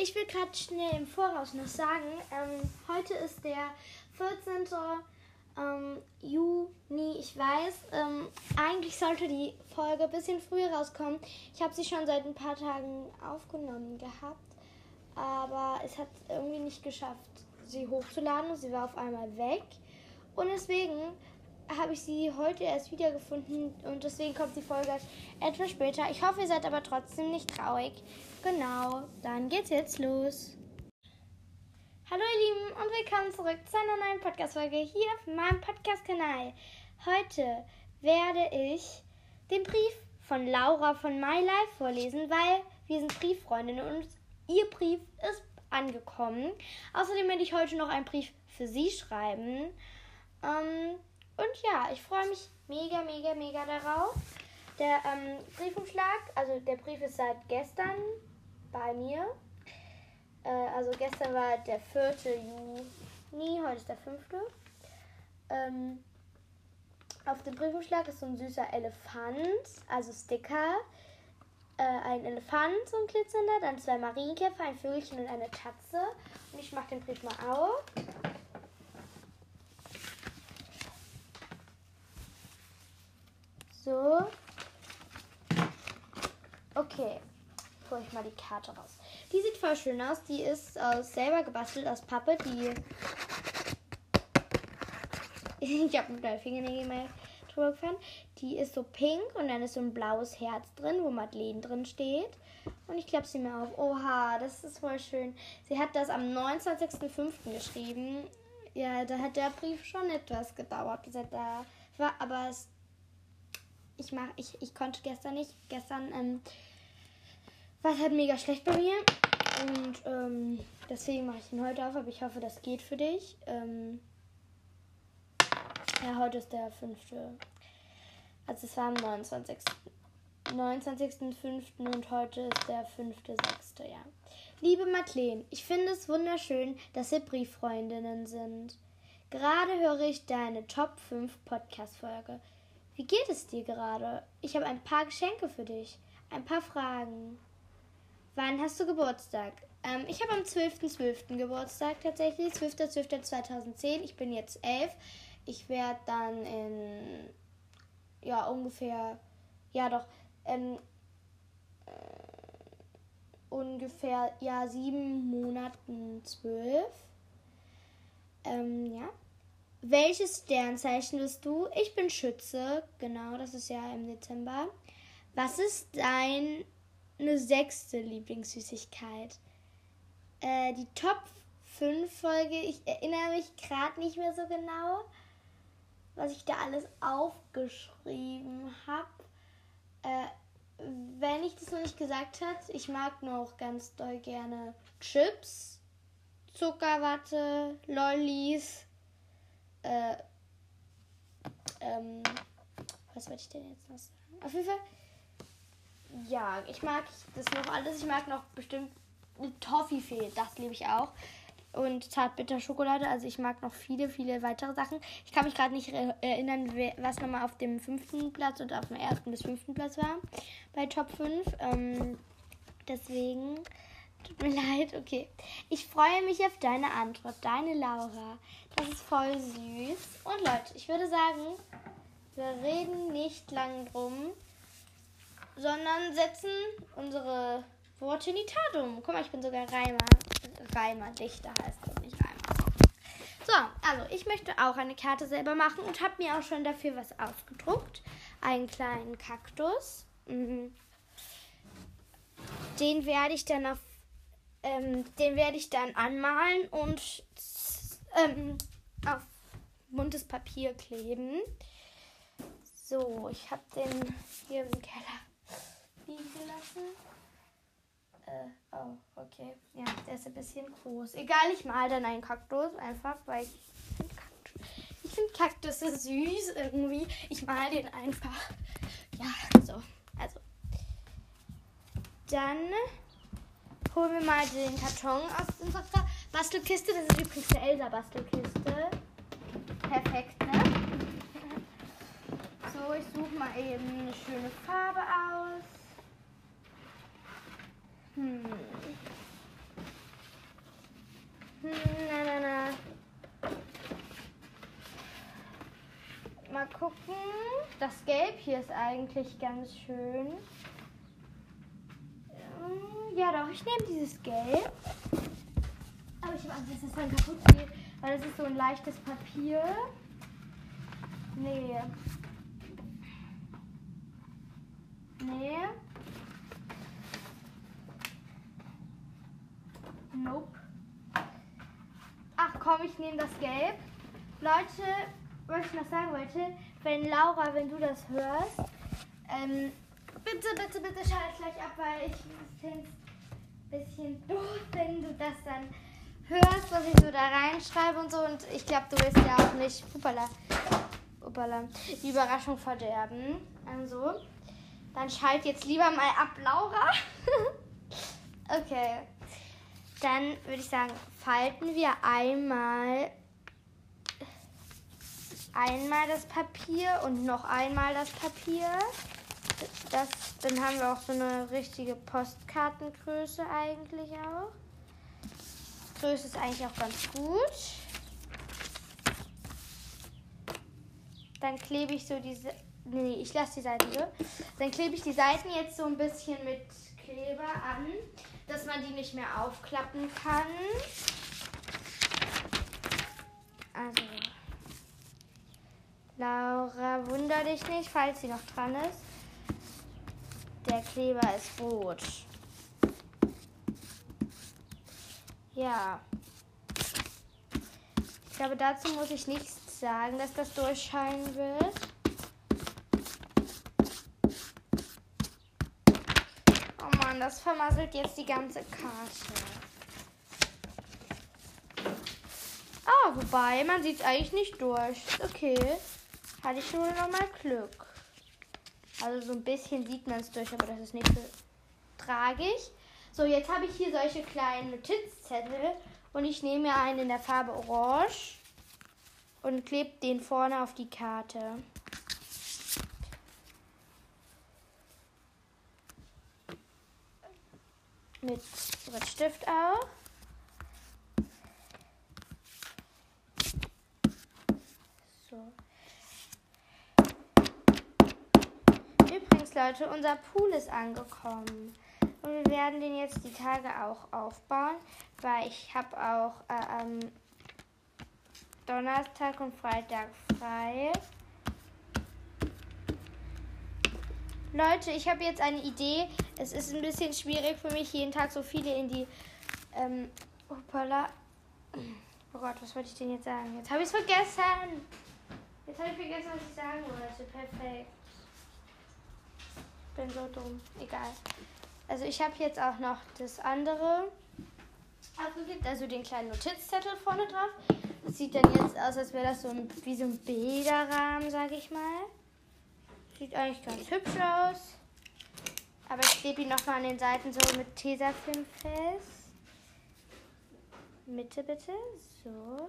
ich will gerade schnell im Voraus noch sagen, ähm, heute ist der 14. Ähm, Juni. Ich weiß, ähm, eigentlich sollte die Folge ein bisschen früher rauskommen. Ich habe sie schon seit ein paar Tagen aufgenommen gehabt, aber es hat irgendwie nicht geschafft, sie hochzuladen. Sie war auf einmal weg und deswegen habe ich sie heute erst wiedergefunden und deswegen kommt die Folge etwas später. Ich hoffe, ihr seid aber trotzdem nicht traurig. Genau, dann geht's jetzt los. Hallo ihr Lieben und willkommen zurück zu einer neuen Podcast-Folge hier auf meinem Podcast-Kanal. Heute werde ich den Brief von Laura von My Life vorlesen, weil wir sind Brieffreundinnen und ihr Brief ist angekommen. Außerdem werde ich heute noch einen Brief für sie schreiben. Ähm, und ja, ich freue mich mega, mega, mega darauf. Der ähm, Briefumschlag, also der Brief ist seit gestern bei mir. Äh, also gestern war der 4. Juni, heute ist der 5. Ähm, auf dem Briefumschlag ist so ein süßer Elefant, also Sticker. Äh, ein Elefant, so ein glitzernder, dann zwei Marienkäfer, ein Vögelchen und eine Tatze. Und ich mache den Brief mal auf. So. Okay. Hol ich mal die Karte raus. Die sieht voll schön aus. Die ist aus selber gebastelt aus Pappe. Die. ich habe mit meinen Fingernägel mal drüber gefahren. Die ist so pink und dann ist so ein blaues Herz drin, wo Madeleine drin steht. Und ich klappe sie mir auf. Oha, das ist voll schön. Sie hat das am 29.05. geschrieben. Ja, da hat der Brief schon etwas gedauert, bis er da war. Aber es ich mach, ich, ich konnte gestern nicht. Gestern ähm, war es halt mega schlecht bei mir. Und ähm, deswegen mache ich ihn heute auf, aber ich hoffe, das geht für dich. Ähm, ja, heute ist der fünfte. Also es war am 29. 29.05. und heute ist der 5.06. Ja. Liebe Madeleine, ich finde es wunderschön, dass wir Brieffreundinnen sind. Gerade höre ich deine Top 5 Podcast-Folge. Wie geht es dir gerade? Ich habe ein paar Geschenke für dich. Ein paar Fragen. Wann hast du Geburtstag? Ähm, ich habe am 12.12. .12. Geburtstag tatsächlich. 12.12.2010. Ich bin jetzt elf. Ich werde dann in ja ungefähr ja doch ähm, äh, ungefähr ja sieben Monaten zwölf. Ähm, ja. Welches Sternzeichen bist du? Ich bin Schütze. Genau, das ist ja im Dezember. Was ist deine sechste Lieblingssüßigkeit? Äh, die Top 5 Folge, ich erinnere mich gerade nicht mehr so genau, was ich da alles aufgeschrieben habe. Äh, wenn ich das noch nicht gesagt habe, ich mag noch ganz doll gerne Chips, Zuckerwatte, Lollis äh, ähm, was wollte ich denn jetzt noch sagen? Auf jeden Fall, ja, ich mag das noch alles. Ich mag noch bestimmt Toffifee, das liebe ich auch. Und Zartbitter-Schokolade, also ich mag noch viele, viele weitere Sachen. Ich kann mich gerade nicht erinnern, was nochmal auf dem fünften Platz und auf dem ersten bis fünften Platz war bei Top 5. Ähm, deswegen Tut mir leid, okay. Ich freue mich auf deine Antwort, deine Laura. Das ist voll süß. Und Leute, ich würde sagen, wir reden nicht lang drum, sondern setzen unsere Worte in die Tat um. Guck mal, ich bin sogar Reimer. Reimer, Dichter heißt das, nicht Reimer. So, also ich möchte auch eine Karte selber machen und habe mir auch schon dafür was ausgedruckt. Einen kleinen Kaktus. Mhm. Den werde ich dann auf ähm, den werde ich dann anmalen und ähm, auf buntes Papier kleben. So, ich habe den hier im Keller liegen gelassen. Äh, oh, okay. Ja, der ist ein bisschen groß. Egal, ich mal dann einen Kaktus einfach, weil ich finde Kaktus, find Kaktus süß irgendwie. Ich mal den einfach. Ja, so. Also. Dann holen wir mal den Karton aus unserer Bastelkiste. Das ist übrigens eine Elsa-Bastelkiste. Perfekt, ne? So, ich suche mal eben eine schöne Farbe aus. Hm. Hm, na, na, na. Mal gucken. Das Gelb hier ist eigentlich ganz schön. Ja, doch, ich nehme dieses Gelb. Aber ich habe Angst, dass das dann kaputt geht, weil das ist so ein leichtes Papier. Nee. Nee. Nope. Ach komm, ich nehme das Gelb. Leute, was ich noch sagen wollte, wenn Laura, wenn du das hörst, ähm, bitte, bitte, bitte schalt gleich ab, weil ich finde bisschen doof, wenn du das dann hörst, was ich so da reinschreibe und so. Und ich glaube, du willst ja auch nicht, upala, upala, die Überraschung verderben. Also, dann schalt jetzt lieber mal ab, Laura. okay. Dann würde ich sagen, falten wir einmal einmal das Papier und noch einmal das Papier. Das, dann haben wir auch so eine richtige Postkartengröße eigentlich auch. Größe ist eigentlich auch ganz gut. Dann klebe ich so diese. Nee, ich lasse die Seiten so. Dann klebe ich die Seiten jetzt so ein bisschen mit Kleber an, dass man die nicht mehr aufklappen kann. Also. Laura, wunder dich nicht, falls sie noch dran ist. Der Kleber ist rot. Ja. Ich glaube, dazu muss ich nichts sagen, dass das durchscheinen wird. Oh Mann, das vermasselt jetzt die ganze Karte. Ah, wobei, man sieht es eigentlich nicht durch. Okay. Hatte ich nur noch mal Glück. Also so ein bisschen sieht man es durch, aber das ist nicht so tragisch. So, jetzt habe ich hier solche kleinen Notizzettel und ich nehme mir einen in der Farbe Orange und klebe den vorne auf die Karte. Mit Stift auch. So. Übrigens, Leute, unser Pool ist angekommen. Und wir werden den jetzt die Tage auch aufbauen, weil ich habe auch äh, am Donnerstag und Freitag frei. Leute, ich habe jetzt eine Idee. Es ist ein bisschen schwierig für mich, jeden Tag so viele in die... Ähm, hoppala. Oh Gott, was wollte ich denn jetzt sagen? Jetzt habe ich es vergessen. Jetzt habe ich vergessen, was ich sagen wollte. Perfekt. Bin so dumm. Egal. Also ich habe jetzt auch noch das andere abgeklebt, also den kleinen Notizzettel vorne drauf. Das sieht dann jetzt aus, als wäre das so ein, wie so ein Bilderrahmen, sage ich mal. Sieht eigentlich ganz hübsch aus. Aber ich klebe ihn nochmal an den Seiten so mit Tesafilm fest. Mitte bitte. So.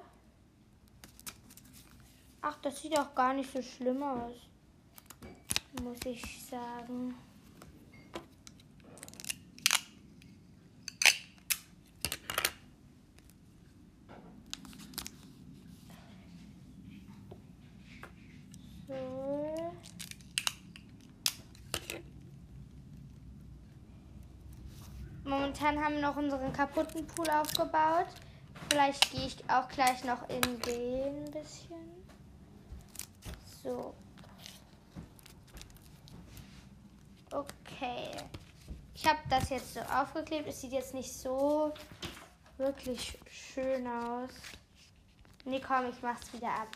Ach, das sieht auch gar nicht so schlimm aus. Muss ich sagen. Momentan haben wir noch unseren kaputten Pool aufgebaut. Vielleicht gehe ich auch gleich noch in den ein bisschen. So. Okay. Ich habe das jetzt so aufgeklebt. Es sieht jetzt nicht so wirklich schön aus. Nee, komm, ich mach's wieder ab.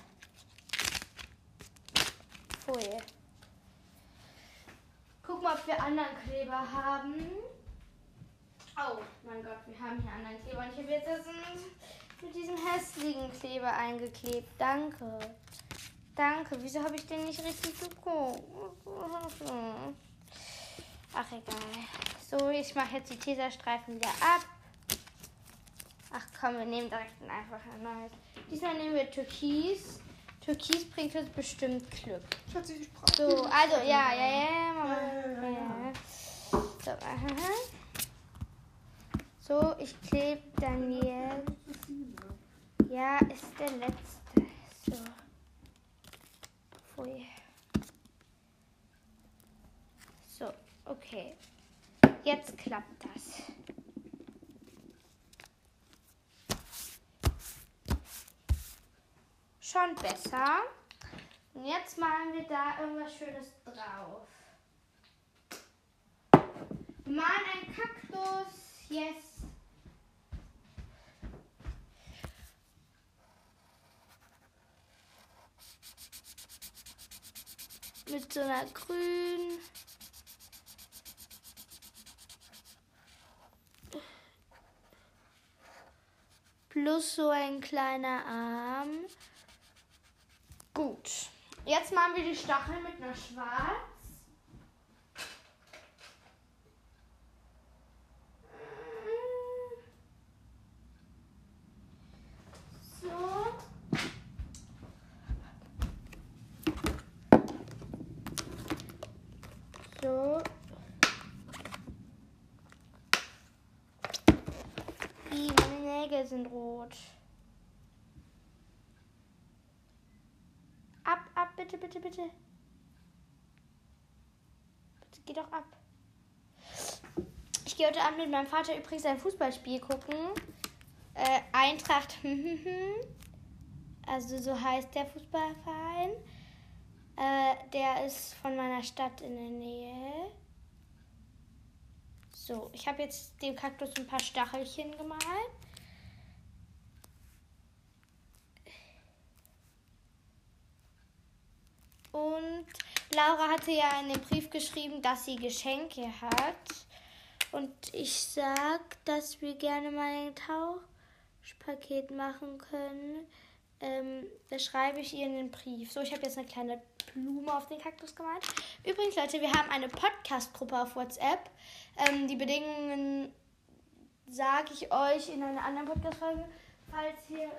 Pfui. Guck mal, ob wir anderen Kleber haben. Oh mein Gott, wir haben hier anderen Kleber. Und ich habe jetzt das mit diesem hässlichen Kleber eingeklebt. Danke. Danke. Wieso habe ich den nicht richtig geguckt? Ach, egal. So, ich mache jetzt die Tesastreifen wieder ab. Ach komm, wir nehmen direkt einfach ein neues. Diesmal nehmen wir Türkis. Türkis bringt uns bestimmt Glück. Schatzi, ich brauche. So, also, ja, ja, ja, Mama. Ja, ja. So, aha. So, ich klebe dann jetzt. Ja, ist der letzte. So. Pfui. Okay. Jetzt klappt das. Schon besser. Und jetzt malen wir da irgendwas Schönes drauf. Wir malen einen Kaktus. Yes. Mit so einer grün. Plus so ein kleiner Arm. Gut. Jetzt machen wir die Stacheln mit einer Schwarz. Sind rot. Ab, ab, bitte, bitte, bitte. Bitte, geh doch ab. Ich gehe heute Abend mit meinem Vater übrigens ein Fußballspiel gucken. Äh, Eintracht, also so heißt der Fußballverein. Äh, der ist von meiner Stadt in der Nähe. So, ich habe jetzt dem Kaktus ein paar Stachelchen gemalt. Und Laura hatte ja in dem Brief geschrieben, dass sie Geschenke hat. Und ich sag, dass wir gerne mal ein Tauschpaket machen können. Ähm, das schreibe ich ihr in den Brief. So, ich habe jetzt eine kleine Blume auf den Kaktus gemalt. Übrigens, Leute, wir haben eine Podcast-Gruppe auf WhatsApp. Ähm, die Bedingungen sage ich euch in einer anderen Podcast-Folge, falls ihr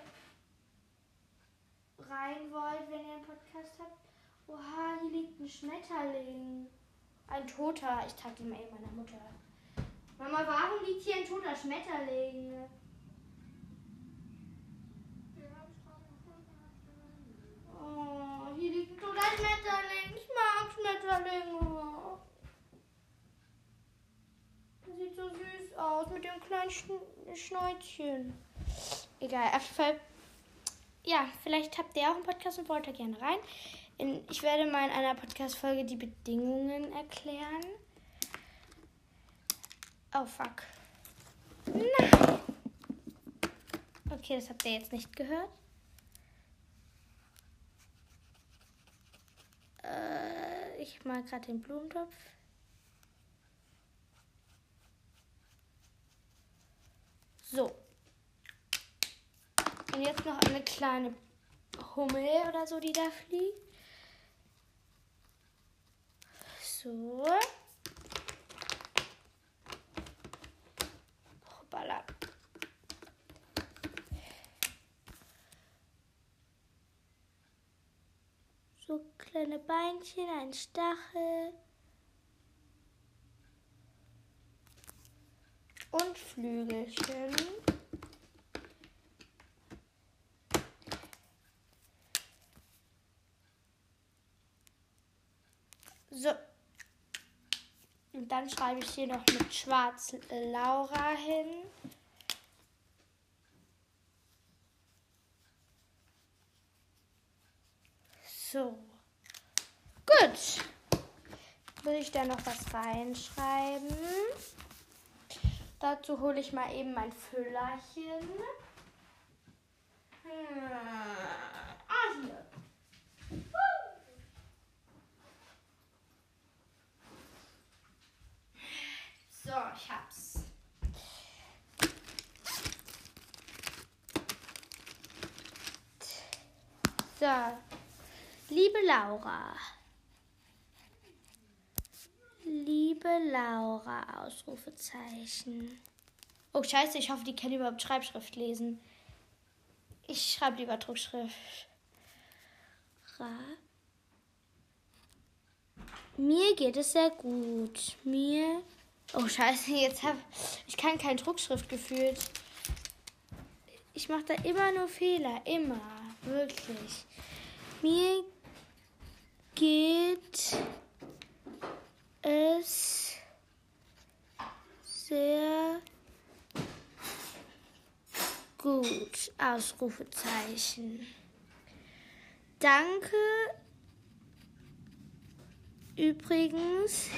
rein wollt, wenn ihr einen Podcast habt. Oha, hier liegt ein Schmetterling. Ein toter. Ich trage die mal eben meiner Mutter. Mama, warum liegt hier ein toter Schmetterling? Oh, hier liegt ein toter Schmetterling. Ich mag Schmetterlinge. Das sieht so süß aus mit dem kleinen Schn Schnäuzchen. Egal, auf jeden Fall. Ja, vielleicht habt ihr auch einen Podcast und wollt da gerne rein. In, ich werde mal in einer Podcast-Folge die Bedingungen erklären. Oh fuck. Nein. Okay, das habt ihr jetzt nicht gehört. Äh, ich mal gerade den Blumentopf. So. Und jetzt noch eine kleine Hummel oder so, die da fliegt. So. Hoppala. So kleine Beinchen, ein Stachel. Und Flügelchen. So. Und dann schreibe ich hier noch mit Schwarz Laura hin. So. Gut. Will ich da noch was reinschreiben? Dazu hole ich mal eben mein Füllerchen. Hm. Ah, hier. So, ich hab's. So, liebe Laura. Liebe Laura, Ausrufezeichen. Oh, scheiße, ich hoffe, die können überhaupt Schreibschrift lesen. Ich schreibe lieber Druckschrift. Ra. Mir geht es sehr gut. Mir Oh scheiße, jetzt hab ich kann kein Druckschrift gefühlt. Ich mache da immer nur Fehler, immer, wirklich. Mir geht es sehr gut. Ausrufezeichen. Danke übrigens.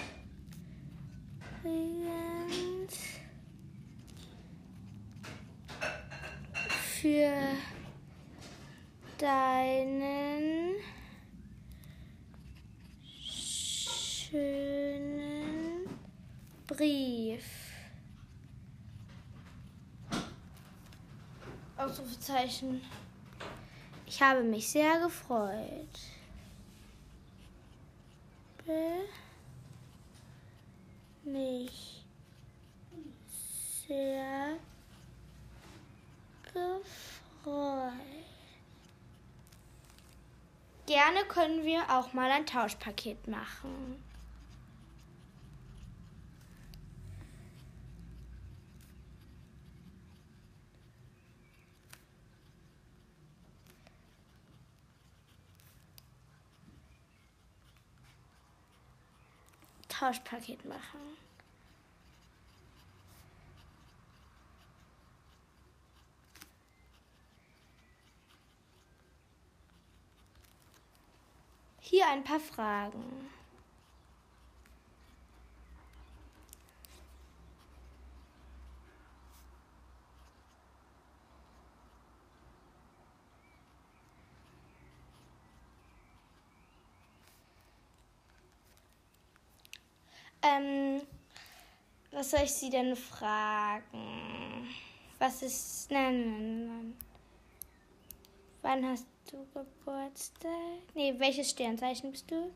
Für deinen schönen Brief. Ausrufezeichen. Ich habe mich sehr gefreut. Be mich sehr gefreut. Gerne können wir auch mal ein Tauschpaket machen. Tauschpaket machen. Ein paar Fragen. Ähm, was soll ich Sie denn fragen? Was ist. Nein, nein, nein. Wann hast du Geburtstag? Nee, welches Sternzeichen bist du?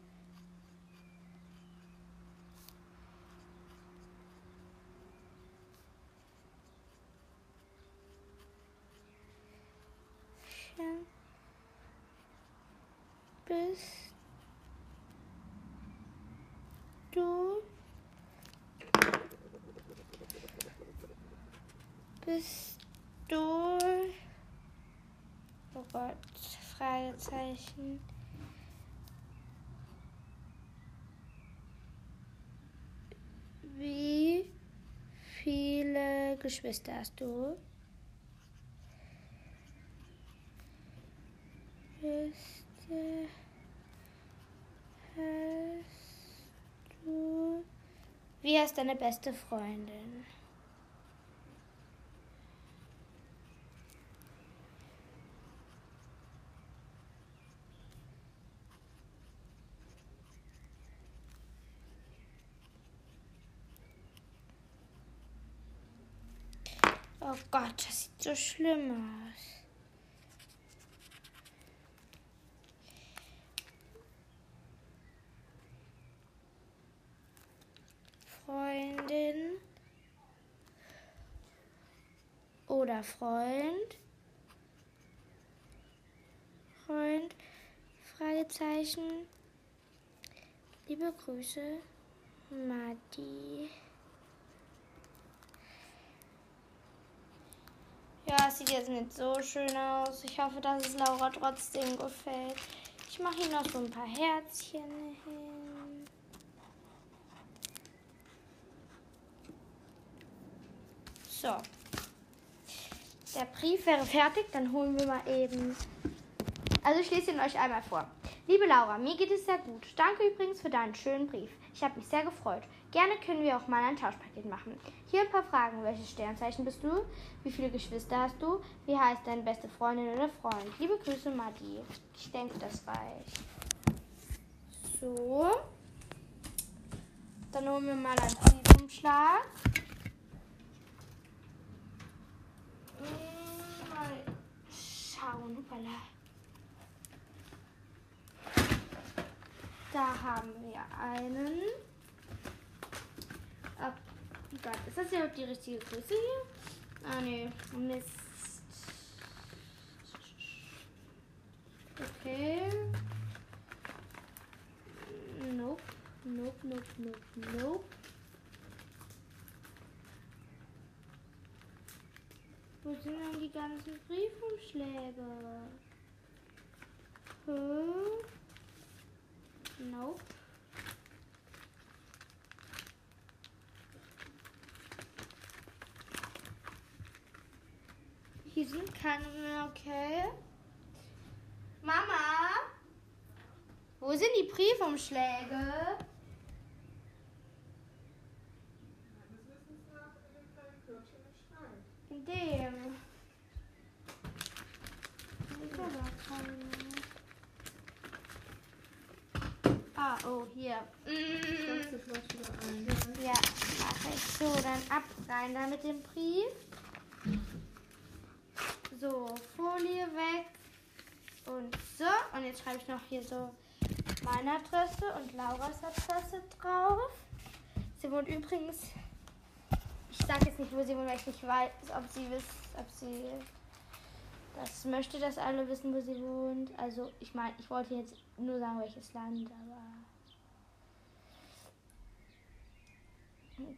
Bist du bist du oh Gott Fragezeichen. Wie viele Geschwister hast du? Geschwister hast du? Wie heißt deine beste Freundin? Oh Gott, das sieht so schlimm aus. Freundin oder Freund? Freund? Fragezeichen. Liebe Grüße, Madi. Ja, es sieht jetzt nicht so schön aus. Ich hoffe, dass es Laura trotzdem gefällt. Ich mache hier noch so ein paar Herzchen hin. So. Der Brief wäre fertig, dann holen wir mal eben. Also ich lese ihn euch einmal vor. Liebe Laura, mir geht es sehr gut. Danke übrigens für deinen schönen Brief. Ich habe mich sehr gefreut. Gerne können wir auch mal ein Tauschpaket machen. Hier ein paar Fragen. Welches Sternzeichen bist du? Wie viele Geschwister hast du? Wie heißt deine beste Freundin oder Freund? Liebe Grüße, Madi. Ich denke, das reicht. So. Dann holen wir mal einen Briefumschlag. Mal schauen. Hoppala. Da haben wir einen. Oh Gott, ist das ja die richtige Größe hier? Ah, ne, Mist. Okay. Nope, nope, nope, nope, nope. Wo sind denn die ganzen Briefumschläge? Hm? Nope. Sind keine mehr, okay. Mama? Wo sind die Briefumschläge? In dem. Ah, oh, hier. Mm. Ja, mache ich so. Dann ab rein da mit dem Brief. So, Folie weg. Und so. Und jetzt schreibe ich noch hier so meine Adresse und Lauras Adresse drauf. Sie wohnt übrigens. Ich sage jetzt nicht, wo sie wohnt, weil ich nicht weiß, ob sie wisst, ob sie das möchte, dass alle wissen, wo sie wohnt. Also ich meine, ich wollte jetzt nur sagen, welches Land, aber.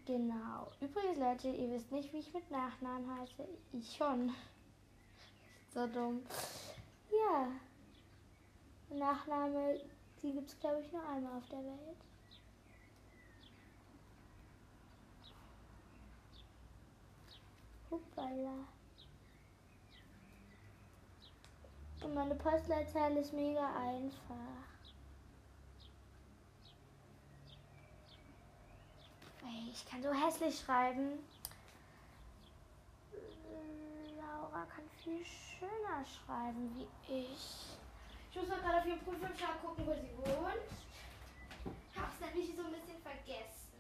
Genau. Übrigens, Leute, ihr wisst nicht, wie ich mit Nachnamen heiße. Ich schon. So dumm. Ja. Nachname, die gibt es, glaube ich, nur einmal auf der Welt. Hoppala. Und meine Postleitzahl ist mega einfach. Ich kann so hässlich schreiben. Kann viel schöner schreiben wie ich. Ich muss mal gerade auf ihren Prüfungsschlag gucken, wo sie wohnt. Ich hab's nämlich so ein bisschen vergessen.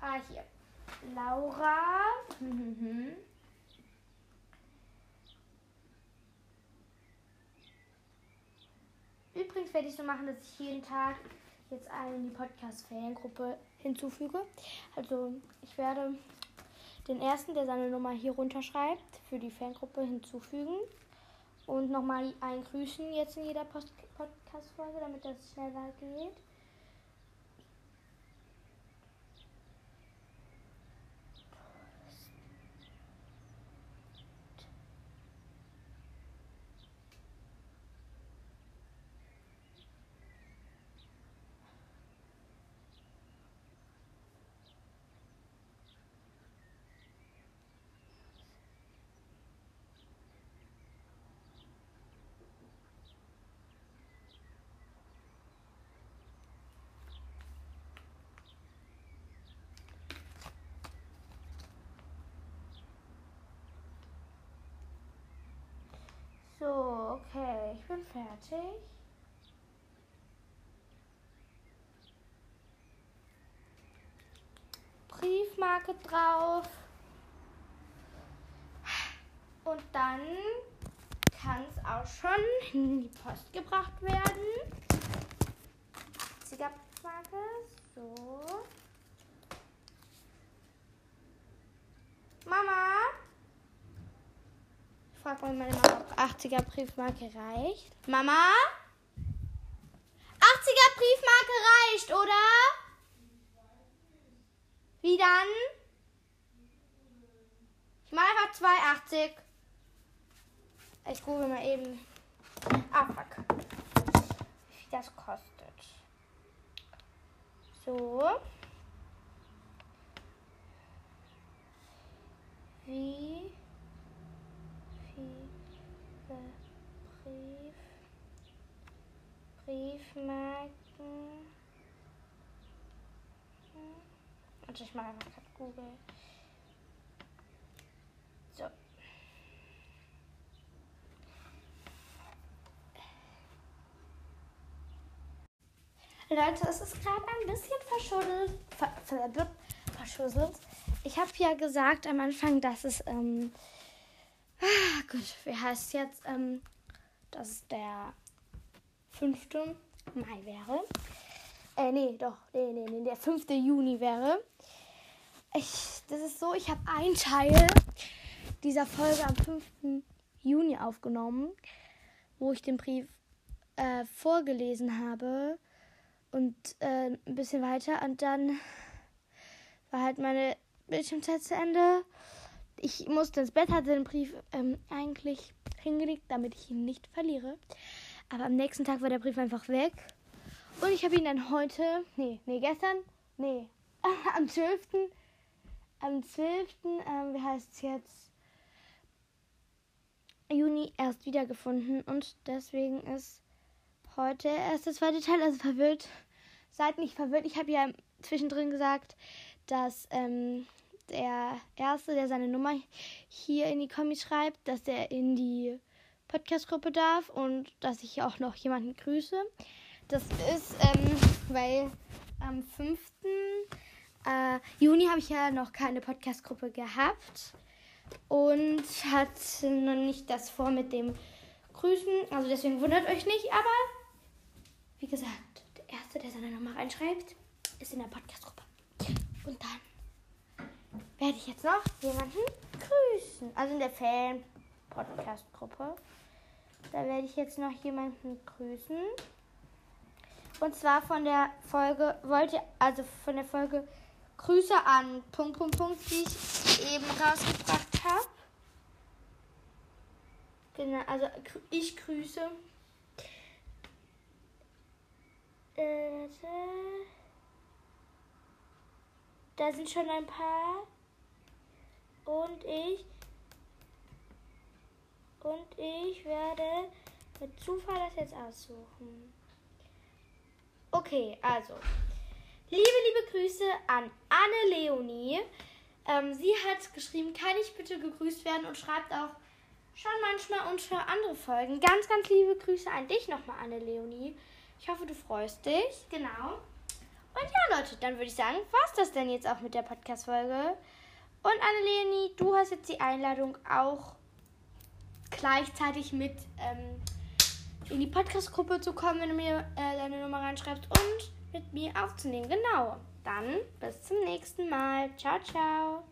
Ah, hier. Laura. Übrigens werde ich so machen, dass ich jeden Tag jetzt einen in die Podcast-Feriengruppe hinzufüge. Also ich werde den ersten, der seine Nummer hier runterschreibt, für die Fangruppe hinzufügen. Und nochmal ein Grüßen jetzt in jeder Podcast-Folge, damit das schneller geht. So, okay, ich bin fertig. Briefmarke drauf. Und dann kann es auch schon in die Post gebracht werden. 80er Briefmarke. So. Mama? Frag mal meine Mama, ob 80er Briefmarke reicht. Mama? 80er Briefmarke reicht, oder? Wie dann? Ich mache einfach 2,80. Ich google mal eben. Ah, fuck. Wie viel das kostet. So. Wie Brief, Briefmarken. Und ich mache einfach gerade Google. So. Leute, es ist gerade ein bisschen verschuddelt. Ver, ver, verschusselt. Ich habe ja gesagt am Anfang, dass es ähm, Ah, gut, wie heißt jetzt, ähm, dass der 5. Mai wäre. Äh, nee, doch, nee, nee, nee, der 5. Juni wäre. Ich, das ist so, ich habe einen Teil dieser Folge am 5. Juni aufgenommen, wo ich den Brief äh, vorgelesen habe und äh, ein bisschen weiter und dann war halt meine Bildschirmzeit zu Ende ich musste ins Bett, hatte den Brief ähm, eigentlich hingelegt, damit ich ihn nicht verliere. Aber am nächsten Tag war der Brief einfach weg. Und ich habe ihn dann heute, nee, nee, gestern, nee, am 12. am 12., ähm, wie heißt es jetzt, Juni erst wiedergefunden und deswegen ist heute erst der zweite Teil, also verwirrt. Seid nicht verwirrt. Ich habe ja zwischendrin gesagt, dass ähm, der Erste, der seine Nummer hier in die Kommi schreibt, dass der in die Podcast-Gruppe darf und dass ich auch noch jemanden grüße. Das ist, ähm, weil am 5. Äh, Juni habe ich ja noch keine Podcast-Gruppe gehabt und hatte noch nicht das vor mit dem Grüßen. Also deswegen wundert euch nicht, aber wie gesagt, der Erste, der seine Nummer reinschreibt, ist in der Podcast-Gruppe. Und dann werde ich jetzt noch jemanden grüßen. Also in der Fan-Podcast-Gruppe. Da werde ich jetzt noch jemanden grüßen. Und zwar von der Folge, wollte, also von der Folge Grüße an Punkt, Punkt, Punkt, die ich eben rausgebracht habe. Genau, also ich grüße. Äh, da sind schon ein paar. Und ich. Und ich werde mit Zufall das jetzt aussuchen. Okay, also. Liebe, liebe Grüße an Anne Leonie. Ähm, sie hat geschrieben, kann ich bitte gegrüßt werden und schreibt auch schon manchmal unter andere Folgen. Ganz, ganz liebe Grüße an dich nochmal, Anne Leonie. Ich hoffe, du freust dich. Genau. Und ja, Leute, dann würde ich sagen, war's das denn jetzt auch mit der Podcast-Folge. Und Anne Leonie, du hast jetzt die Einladung auch gleichzeitig mit ähm, in die Podcast-Gruppe zu kommen, wenn du mir äh, deine Nummer reinschreibst und mit mir aufzunehmen. Genau. Dann bis zum nächsten Mal. Ciao, ciao.